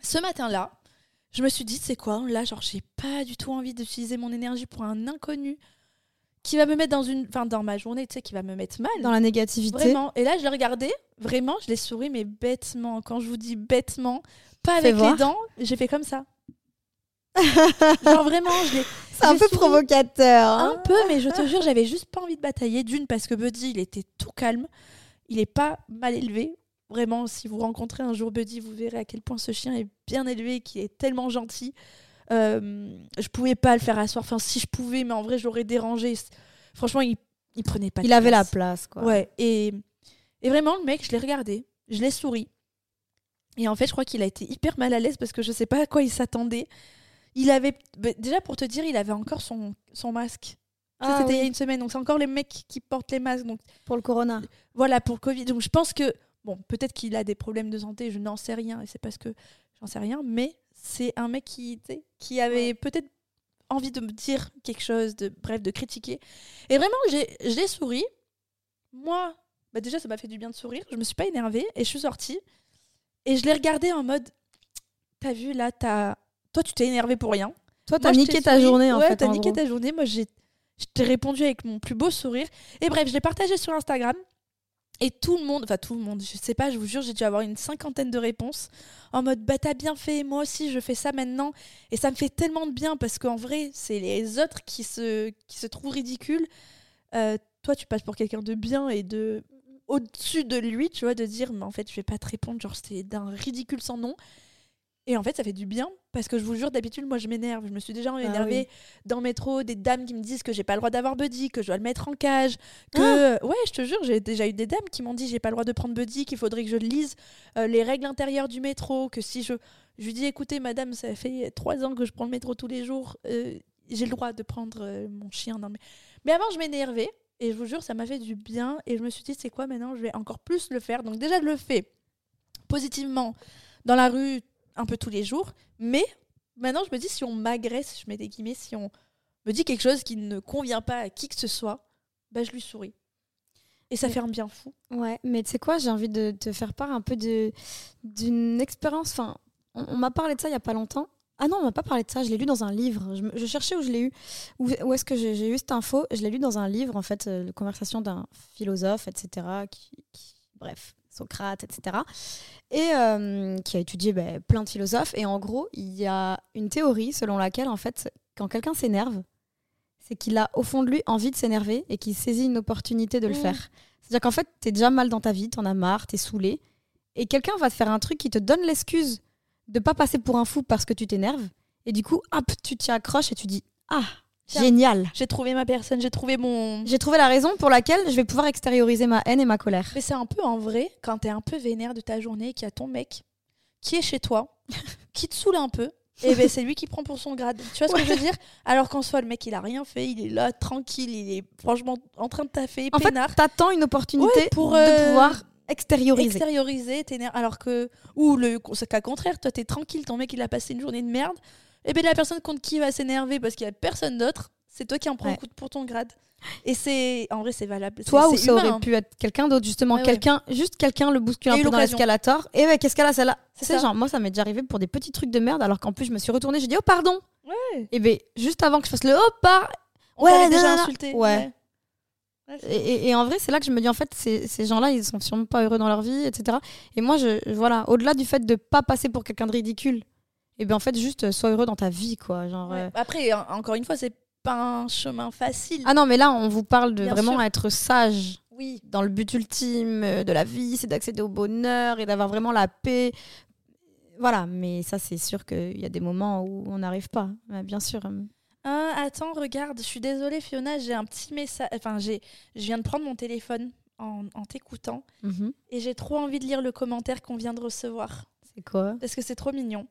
Ce matin-là, je me suis dit, c'est quoi Là, genre, j'ai pas du tout envie d'utiliser mon énergie pour un inconnu qui va me mettre dans une. Enfin, dans ma journée, tu sais, qui va me mettre mal. Dans la négativité. Vraiment. Et là, je l'ai regardé, vraiment, je l'ai souri, mais bêtement. Quand je vous dis bêtement, pas Fais avec voir. les dents, j'ai fait comme ça. Genre vraiment, je l'ai. C'est un peu souri provocateur. hein. Un peu, mais je te jure, j'avais juste pas envie de batailler. D'une, parce que Buddy, il était tout calme. Il est pas mal élevé. Vraiment, si vous rencontrez un jour Buddy, vous verrez à quel point ce chien est bien élevé, qu'il est tellement gentil. Euh, je pouvais pas le faire asseoir. Enfin, si je pouvais, mais en vrai, je l'aurais dérangé. Franchement, il, il prenait pas de Il avait la place. place, quoi. Ouais, et, et vraiment, le mec, je l'ai regardé, je l'ai souri. Et en fait, je crois qu'il a été hyper mal à l'aise parce que je sais pas à quoi il s'attendait. Il avait. bah, déjà, pour te dire, il avait encore son, son masque. Ça, Ah C'était il y a une semaine, donc c'est encore les mecs qui portent les masques. Donc pour le corona. voilà, pour le Covid. Donc je pense que. Bon, peut-être qu'il a des problèmes de santé, je n'en sais rien, et c'est parce que j'en sais rien, mais c'est un mec qui, qui avait peut-être envie de me dire quelque chose, de bref, de critiquer. Et vraiment, j'ai, souri. Moi, bah déjà, ça m'a fait du bien de sourire. Je me suis pas énervée et je suis sortie. Et je l'ai regardé en mode T'as vu là, t'as... toi, tu t'es énervé pour rien. Toi, t'as niqué ta journée, en ouais, fait. t'as en niqué gros. ta journée. Moi, j'ai, je t'ai répondu avec mon plus beau sourire. Et bref, je l'ai partagé sur Instagram. Et tout le monde, enfin tout le monde, je sais pas, je vous jure, j'ai dû avoir une cinquantaine de réponses en mode bah t'as bien fait, moi aussi je fais ça maintenant. Et ça me fait tellement de bien parce qu'en vrai, c'est les autres qui se, qui se trouvent ridicules. Euh, toi, tu passes pour quelqu'un de bien et de au-dessus de lui, tu vois, de dire mais en fait je vais pas te répondre, genre c'était d'un ridicule sans nom. Et en fait, ça fait du bien parce que je vous jure, d'habitude, moi je m'énerve. Je me suis déjà énervée dans le métro, des dames qui me disent que j'ai pas le droit d'avoir Buddy, que je dois le mettre en cage. Que... Ouais, je te jure, j'ai déjà eu des dames qui m'ont dit j'ai pas le droit de prendre Buddy, qu'il faudrait que je lise euh, les règles intérieures du métro, que si je. Je lui dis écoutez, madame, ça fait trois ans que je prends le métro tous les jours, euh, j'ai le droit de prendre euh, mon chien dans le. Mais avant, je m'énervais et je vous jure, ça m'a fait du bien et je me suis dit c'est quoi maintenant, je vais encore plus le faire. Donc déjà, je le fais positivement dans la rue un peu tous les jours, mais maintenant, je me dis si on m'agresse, je mets des guillemets, si on me dit quelque chose qui ne convient pas à qui que ce soit, bah, je lui souris. Et ça fait un bien fou. Ouais, mais tu sais quoi, j'ai envie de te faire part un peu d'une expérience. Enfin, on, on m'a parlé de ça il y a pas longtemps. Ah non, on m'a pas parlé de ça. Je l'ai lu dans un livre. Je, cherchais où je l'ai eu. Où, où est-ce que j'ai j'ai eu cette info? Je l'ai lu dans un livre, en fait, euh, la conversation d'un philosophe, etc. Qui, qui- bref, Socrate, etc. Et euh, qui a étudié ben, plein de philosophes. Et en gros, il y a une théorie selon laquelle, en fait, quand quelqu'un s'énerve, c'est qu'il a au fond de lui envie de s'énerver et qu'il saisit une opportunité de le Mm. faire. C'est-à-dire qu'en fait, t'es déjà mal dans ta vie, t'en as marre, t'es saoulé, et quelqu'un va te faire un truc qui te donne l'excuse de pas passer pour un fou parce que tu t'énerves, et du coup, hop, tu t'y accroches et tu dis ah Tiens. génial. J'ai trouvé ma personne, j'ai trouvé mon. J'ai trouvé la raison pour laquelle je vais pouvoir extérioriser ma haine et ma colère. Mais c'est un peu en vrai, quand t'es un peu vénère de ta journée, qu'il y a ton mec qui est chez toi, (laughs) qui te saoule un peu, et ben c'est lui qui prend pour son grade. Tu vois ce que je veux dire? Alors qu'en soi, le mec, il a rien fait, il est là, tranquille, il est franchement en train de taffer, En fait, peinard. t'attends une opportunité Ouais, pour, de euh, pouvoir extérioriser. extérioriser, t'énerves. Alors que. Ou le cas contraire, toi, t'es tranquille, ton mec, il a passé une journée de merde, et ben la personne contre qui il va s'énerver parce qu'il y a personne d'autre, c'est toi qui en prends Ouais. un coup pour ton grade. Et c'est. En vrai, c'est valable. Toi, ou ça humain, aurait hein. pu être quelqu'un d'autre, justement, Ouais, ouais. quelqu'un, juste quelqu'un le bouscule un eu peu dans l'escalator, et ouais, qu'est-ce qu'elle a celle-là? C'est genre, moi, ça m'est déjà arrivé pour des petits trucs de merde, alors qu'en plus, je me suis retournée, j'ai dit, oh, pardon Ouais. Et ben, juste avant que je fasse le oh, par... On Ouais, déjà insulté. Ouais. Et, et- et en vrai, c'est là que je me dis, en fait, ces, ces gens-là, ils sont sûrement pas heureux dans leur vie, etc. Et moi, je, voilà, au-delà du fait de pas passer pour quelqu'un de ridicule, et bien en fait, juste euh, sois heureux dans ta vie, quoi. Genre, Ouais. euh, Après, en- encore une fois, c'est pas un chemin facile. Ah non, mais là, on vous parle de Bien vraiment sûr. être sage oui. dans le but ultime euh, de la vie, c'est d'accéder au bonheur et d'avoir vraiment la paix. Voilà, mais ça, c'est sûr qu'il y a des moments où on n'arrive pas, Ouais, bien sûr. Ah, attends, regarde, je suis désolée, Fiona, j'ai un petit message. Enfin, j'ai, je viens de prendre mon téléphone en, en t'écoutant Mhm. et j'ai trop envie de lire le commentaire qu'on vient de recevoir C'est quoi? Parce que c'est trop mignon.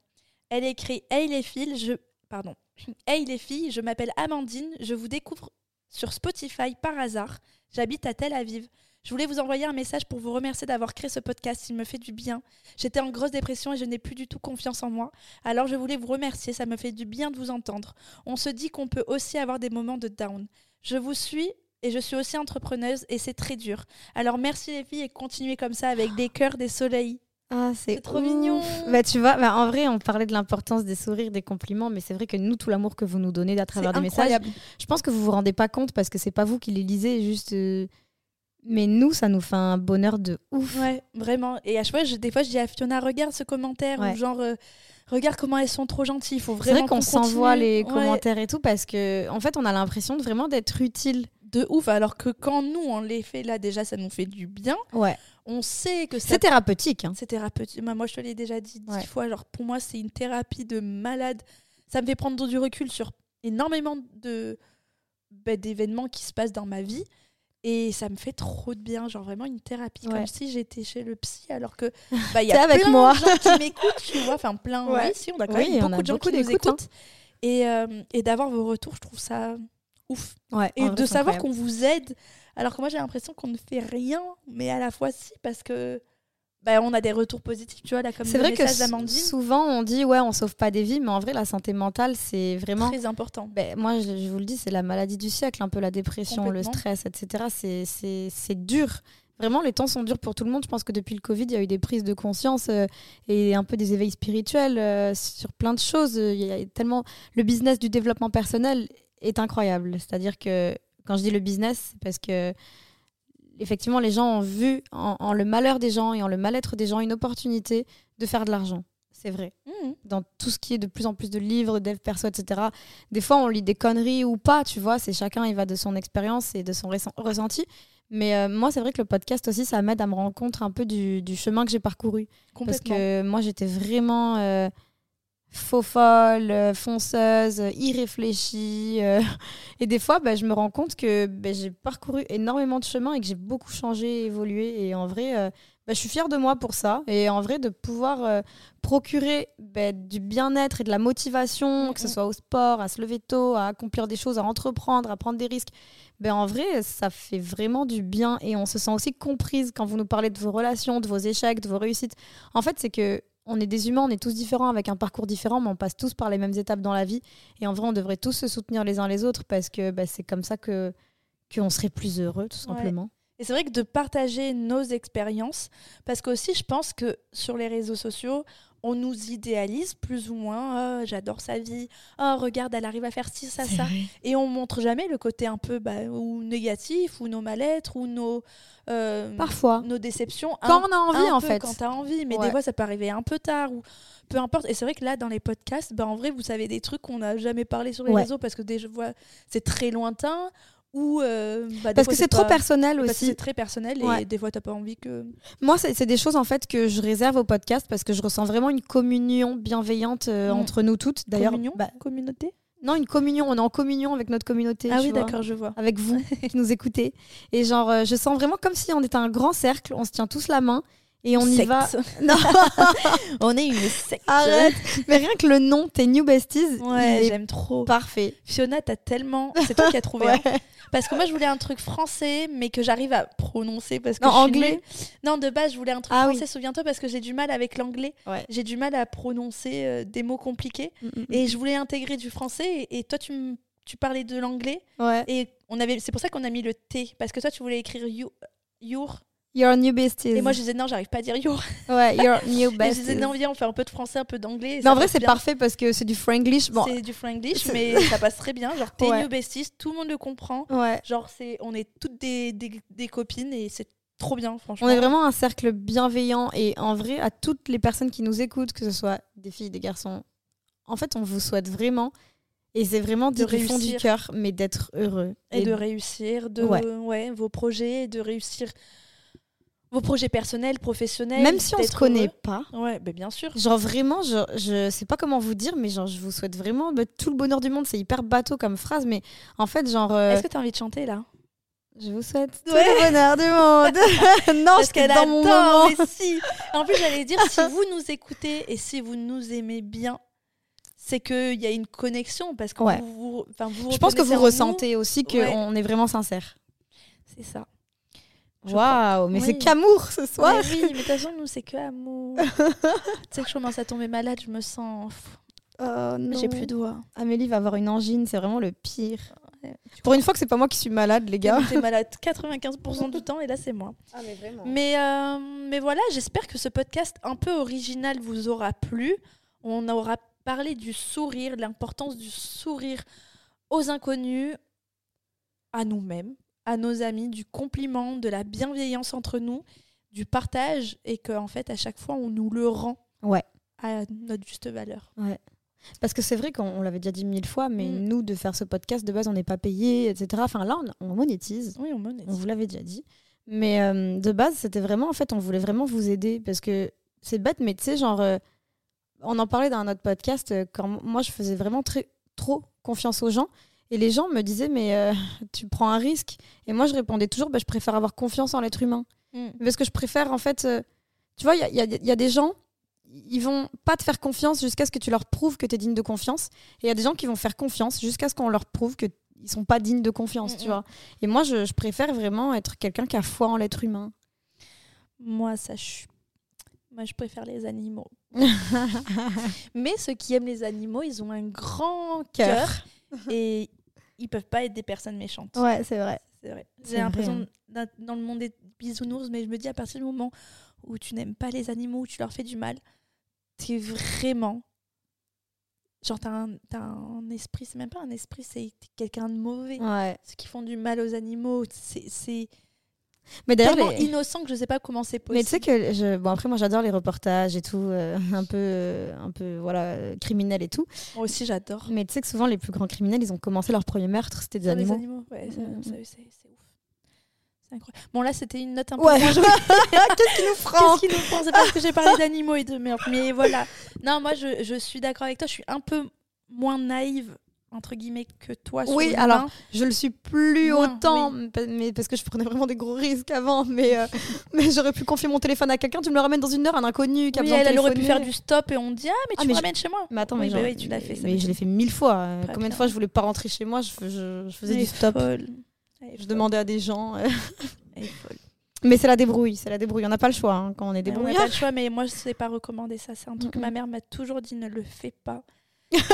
Elle écrit Hey les filles, je. Pardon. (clears throat) Hey les filles, je m'appelle Amandine, je vous découvre sur Spotify par hasard. J'habite à Tel Aviv. Je voulais vous envoyer un message pour vous remercier d'avoir créé ce podcast, il me fait du bien. J'étais en grosse dépression et je n'ai plus du tout confiance en moi. Alors je voulais vous remercier, ça me fait du bien de vous entendre. On se dit qu'on peut aussi avoir des moments de down. Je vous suis et je suis aussi entrepreneuse et c'est très dur. Alors merci les filles et continuez comme ça avec des cœurs, des soleils. Ah, c'est C'est trop ouf. mignon. Bah, tu vois, bah, en vrai, on parlait de l'importance des sourires, des compliments, mais c'est vrai que nous, tout l'amour que vous nous donnez à travers C'est des messages, incroyable. je pense que vous vous rendez pas compte parce que c'est pas vous qui les lisez, juste. euh, Mais nous, ça nous fait un bonheur de ouf. Ouais, vraiment. Et à chaque fois, je- des fois, je dis à Fiona, regarde ce commentaire, Ouais. ou genre, euh, regarde comment elles sont trop gentilles. Il faut C'est vraiment vrai qu'on s'envoie les Ouais, commentaires et tout parce que, en fait, on a l'impression de vraiment d'être utile. De ouf. Alors que quand nous, on les fait là, déjà, ça nous fait du bien. Ouais. On sait que C'est thérapeutique. Hein. C'est thérapeutique. Moi, moi, je te l'ai déjà dit dix Ouais. fois. Genre, pour moi, c'est une thérapie de malade. Ça me fait prendre du recul sur énormément de bah, d'événements qui se passent dans ma vie. Et ça me fait trop de bien. Genre, vraiment une thérapie. Ouais. Comme si j'étais chez le psy. Alors que (laughs) bah, il y a avec plein moi. de gens qui m'écoutent, tu vois. Enfin, plein. Ouais. Oui, si, on a quand Oui, même beaucoup a de gens beaucoup qui nous hein. Et, euh, et d'avoir vos retours, je trouve ça ouf. Ouais, Et de savoir qu'on vous aide, alors que moi j'ai l'impression qu'on ne fait rien, mais à la fois si, parce que bah, on a des retours positifs, tu vois, là, comme C'est vrai que souvent on dit ouais on sauve pas des vies, mais en vrai la santé mentale c'est vraiment. très important. Ben, moi je, je vous le dis c'est la maladie du siècle, un peu la dépression, le stress, etc. C'est dur. Vraiment les temps sont durs pour tout le monde. Je pense que depuis le Covid il y a eu des prises de conscience euh, et un peu des éveils spirituels euh, sur plein de choses. Il y a tellement le business du développement personnel est incroyable. C'est-à-dire que quand je dis le business, c'est parce que effectivement, les gens ont vu en, en le malheur des gens et en le mal-être des gens une opportunité de faire de l'argent. C'est vrai. Mhm. Dans tout ce qui est de plus en plus de livres, dev perso, etc. Des fois, on lit des conneries ou pas, tu vois. C'est chacun, il va de son expérience et de son ressent- ressenti. Mais euh, moi, c'est vrai que le podcast aussi, ça m'aide à me rendre compte un peu du, du chemin que j'ai parcouru. Parce que moi, j'étais vraiment euh, faux folle, euh, fonceuse, euh, irréfléchie. euh, et des fois, bah, je me rends compte que bah, j'ai parcouru énormément de chemin et que j'ai beaucoup changé, évolué. Et en vrai, euh, bah, je suis fière de moi pour ça. Et en vrai, de pouvoir euh, procurer du bien-être et de la motivation, que ce Mhm. soit au sport, à se lever tôt, à accomplir des choses, à entreprendre, à prendre des risques. Ben, en vrai, ça fait vraiment du bien et on se sent aussi comprise quand vous nous parlez de vos relations, de vos échecs, de vos réussites. En fait, c'est que on est des humains, on est tous différents avec un parcours différent, mais on passe tous par les mêmes étapes dans la vie. Et en vrai, on devrait tous se soutenir les uns les autres parce que ben, c'est comme ça que qu'on serait plus heureux, tout simplement. Et c'est vrai que de partager nos expériences, parce qu'aussi je pense que sur les réseaux sociaux, on nous idéalise plus ou moins. Oh, j'adore sa vie. Oh, regarde, elle arrive à faire ci, ça, ça. Et on montre jamais le côté un peu bah, ou négatif, ou nos mal-être, ou nos, euh, Parfois. nos déceptions. Quand un- on a envie, un en peu fait. Quand tu as envie, mais Ouais. des fois ça peut arriver un peu tard ou peu importe. Et c'est vrai que là, dans les podcasts, bah, en vrai, vous savez des trucs qu'on n'a jamais parlé sur les Ouais. réseaux parce que vois, c'est très lointain ou euh, bah, Parce fois, que c'est trop personnel parce que aussi. c'est très personnel et des fois t'as pas envie que. Moi, c'est c'est des choses en fait que je réserve au podcast parce que je ressens vraiment une communion bienveillante euh, entre nous toutes. D'ailleurs, Communion, bah, communauté. non, une communion. On est en communion avec notre communauté. Ah oui, d'accord, je vois. avec vous qui nous écoutez. Et genre, euh, je sens vraiment comme si on était un grand cercle, on se tient tous la main et on y va. (laughs) Non, (laughs) on est une secte. arrête. Mais rien que le nom, tes New Besties, Ouais, j'aime trop. parfait. Fiona, t'as tellement. (laughs) C'est toi qui as trouvé. Ouais. hein. Parce que moi, je voulais un truc français, mais que j'arrive à prononcer parce que Non, je suis anglais. Non, de base, je voulais un truc Ah oui. français. Souviens-toi, parce que j'ai du mal avec l'anglais. Ouais. J'ai du mal à prononcer euh, des mots compliqués. Mm, mm, Et je voulais intégrer du français. Et, et toi, tu, tu parlais de l'anglais. mm. Ouais. Et on avait. C'est pour ça qu'on a mis le T. Parce que toi, tu voulais écrire you, your. Your new besties. Et moi, je disais non, j'arrive pas à dire yo. Ouais, your (laughs) new Et je besties. disais non, viens, on fait un peu de français, un peu d'anglais. Mais en vrai, c'est parfait parce que c'est du franglish. Bon, C'est du franglish, mais (laughs) ça passe très bien. Genre, t'es Ouais. new besties, tout le monde le comprend. ouais. Genre, c'est, on est toutes des, des, des copines et c'est trop bien, franchement. On est vraiment un cercle bienveillant et en vrai, à toutes les personnes qui nous écoutent, que ce soit des filles, des garçons, en fait, on vous souhaite vraiment, et c'est vraiment De du fond du réussir. cœur, mais d'être heureux. et de réussir, de Ouais. ouais. vos projets, et de réussir vos projets personnels, professionnels. Même si on se d'être connaît heureux. pas, Ouais, ben bien sûr. genre vraiment, je, je sais pas comment vous dire, mais genre, je vous souhaite vraiment bah, tout le bonheur du monde. C'est hyper bateau comme phrase, mais en fait, genre, euh, Est-ce que t'as envie de chanter là? je vous souhaite tout Ouais. le bonheur du monde. (laughs) (laughs) non, Parce qu'elle dans mon moment. mais si. En plus, j'allais dire, si (laughs) vous nous écoutez et si vous nous aimez bien, c'est qu'il y a une connexion parce que Ouais. vous, vous- vous Je pense que vous nous. ressentez aussi Ouais. qu'on est vraiment sincère. C'est ça. Waouh, mais Oui. c'est qu'amour ce soir. Mais oui, mais de toute façon, nous, c'est que amour. (laughs) tu sais que je commence à tomber malade, je me sens. Oh, J'ai plus de doigts. Amélie va avoir une angine, c'est vraiment le pire. Ouais. Pour une fois que c'est pas moi qui suis malade, les gars. T'es malade 95% du temps et là, c'est moi. Ah, mais vraiment. Mais, euh, mais voilà, j'espère que ce podcast un peu original vous aura plu. On aura parlé du sourire, de l'importance du sourire aux inconnus, à nous-mêmes, à nos amis, du compliment, de la bienveillance entre nous, du partage et qu'en en fait, à chaque fois, on nous le rend Ouais. à notre juste valeur. Parce que c'est vrai qu'on on l'avait déjà dit mille fois, mais Mm. nous, de faire ce podcast, de base, on n'est pas payé, etc. Enfin, là, on, on monétise. Oui, on monétise. On vous l'avait déjà dit. Mais euh, de base, c'était vraiment, en fait, on voulait vraiment vous aider. Parce que c'est bête, mais tu sais, genre, euh, on en parlait dans un autre podcast, euh, quand moi, je faisais vraiment très, trop confiance aux gens. Et les gens me disaient, mais euh, tu prends un risque. Et moi, je répondais toujours, bah, je préfère avoir confiance en l'être humain. Mm. Parce que je préfère, en fait, euh, tu vois, il y y y a des gens, ils vont pas te faire confiance jusqu'à ce que tu leur prouves que tu es digne de confiance. Et il y a des gens qui vont faire confiance jusqu'à ce qu'on leur prouve que ils sont pas dignes de confiance, Mm, tu vois. Et moi, je, je préfère vraiment être quelqu'un qui a foi en l'être humain. Moi, ça, je... Moi, je préfère les animaux. (laughs) Mais ceux qui aiment les animaux, ils ont un grand cœur et ils peuvent pas être des personnes méchantes. ouais, c'est vrai. C'est vrai. J'ai l'impression dans le monde des bisounours, mais je me dis à partir du moment où tu n'aimes pas les animaux, où tu leur fais du mal, t'es vraiment. Genre, t'as un, un esprit, c'est même pas un esprit, c'est quelqu'un de mauvais. Ouais. Ceux qui font du mal aux animaux, c'est Mais d'ailleurs, tellement les- innocent que je sais pas comment c'est possible. mais tu sais que je... bon après moi j'adore les reportages et tout euh, un peu euh, un peu voilà euh, criminels et tout. Moi aussi, j'adore. Mais tu sais que souvent les plus grands criminels ils ont commencé leur premier meurtre c'était des Sur les animaux. animaux, ouais, ça- Mm, ça, c'est c'est ouf. C'est incroyable. Bon, là, c'était une note un peu Ouais. (laughs) Qu'est-ce qui nous (laughs) prend Qu'est-ce qui nous prend? C'est parce que j'ai parlé d'animaux et de merde. Mais voilà. Non, moi, je, je suis d'accord avec toi. Je suis un peu moins naïve, entre guillemets, que toi. sur Oui, alors, Je le suis plus Moins, autant, mais parce que je prenais vraiment des gros risques avant. Mais, euh, (laughs) mais j'aurais pu confier mon téléphone à quelqu'un. Tu me le ramènes dans une heure, un inconnu qui a Oui, besoin de elle, elle aurait pu faire du stop et on dit Ah, mais Ah, tu mais me je- ramènes chez moi. Mais attends, Oui, mais, bah genre- oui, tu l'as fait, ça Mais je l'ai fait mille fois. euh, Combien de fois je voulais pas rentrer chez moi, je, je- je faisais Elle du stop. folle. Elle Je demandais à des gens. euh. (laughs) Elle est folle. Mais c'est la débrouille, c'est la débrouille. On n'a pas le choix hein, quand on est On n'a débrouillard. pas le choix, mais moi, je sais pas recommander ça. C'est un truc que ma mère m'a toujours dit ne le fais pas.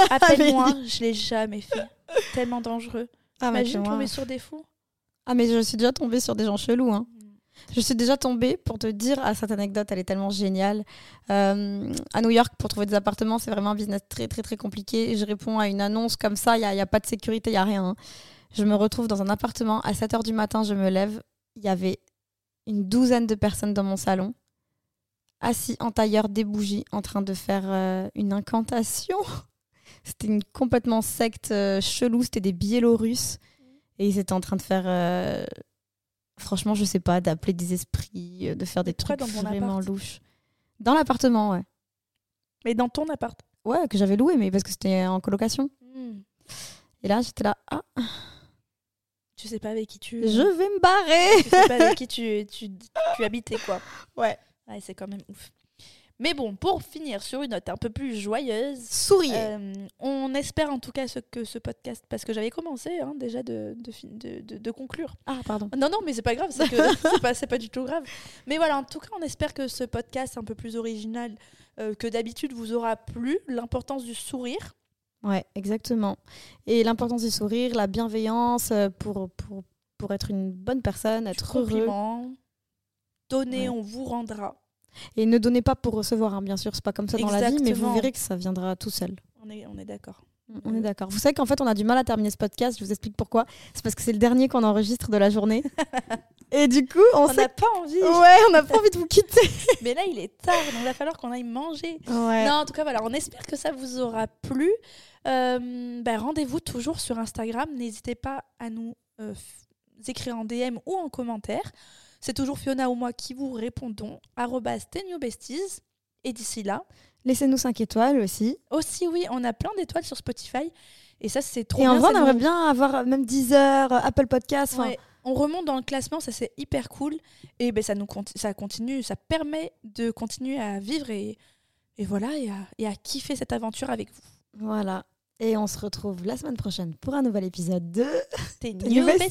Appelle-moi, (laughs) je l'ai jamais fait. Tellement dangereux. Ah, mais Imagine tomber sur des fous. Ah, mais je suis déjà tombée sur des gens chelous. Hein. Mm. Je suis déjà tombée, pour te dire, à cette anecdote, elle est tellement géniale. Euh, à New York, pour trouver des appartements, c'est vraiment un business très, très, très compliqué. Je réponds à une annonce comme ça, il n'y a pas de sécurité, il n'y a rien. hein. Je me retrouve dans un appartement, à 7 h du matin, je me lève. Il y avait une douzaine de personnes dans mon salon, assis en tailleur, des bougies, en train de faire euh, une incantation. C'était une complètement secte euh, chelou, c'était des Biélorusses. Et ils étaient en train de faire euh, franchement, je sais pas, d'appeler des esprits, euh, de faire des trucs dans ton vraiment appart louches. Dans l'appartement, ouais. Mais dans ton appart. Ouais, que j'avais loué, mais parce que c'était en colocation. Mm. Et là, j'étais là, ah, Tu sais pas avec qui tu. je vais me barrer. Tu sais pas avec qui (laughs) tu, tu, tu habitais, quoi. Ouais. Ouais, c'est quand même ouf. Mais bon, pour finir sur une note un peu plus joyeuse, Souriez. euh, on espère en tout cas ce, que ce podcast, parce que j'avais commencé hein, déjà de, de, fin- de, de- de conclure. Ah, pardon. Non, non, mais c'est pas grave, c'est (laughs) pas, pas du tout grave. Mais voilà, en tout cas, on espère que ce podcast un peu plus original euh, que d'habitude vous aura plu. L'importance du sourire. Ouais, exactement. Et l'importance du sourire, la bienveillance euh, pour, pour, pour être une bonne personne, être heureux. Ouais. on vous rendra. Et ne donnez pas pour recevoir, hein, bien sûr, c'est pas comme ça dans la vie, mais vous verrez que ça viendra tout seul. On est, on est d'accord. On est d'accord. Vous savez qu'en fait, on a du mal à terminer ce podcast. Je vous explique pourquoi. C'est parce que c'est le dernier qu'on enregistre de la journée. (laughs) Et du coup, on, sait. n'a pas envie. Ouais, on n'a pas envie de vous quitter. (laughs) Mais là, il est tard, donc il va falloir qu'on aille manger. Ouais. Non, en tout cas, voilà, on espère que ça vous aura plu. Euh, ben, Rendez-vous toujours sur Instagram. N'hésitez pas à nous euh, écrire en DM ou en commentaire. C'est toujours Fiona ou moi qui vous répondons. @tenewbesties. Et d'ici là, Laissez-nous 5 étoiles aussi. aussi, oui, on a plein d'étoiles sur Spotify. Et ça, c'est trop Et bien. en vrai, on aimerait nous- bien avoir même Deezer, Apple Podcast. Ouais, on remonte dans le classement, ça c'est hyper cool. Et ben, ça, nous ça continue, ça permet de continuer à vivre et, et voilà, et à, et à kiffer cette aventure avec vous. Voilà. Et on se retrouve la semaine prochaine pour un nouvel épisode de C'était New New Besties.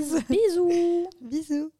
Besties. Bisous (laughs) Bisous.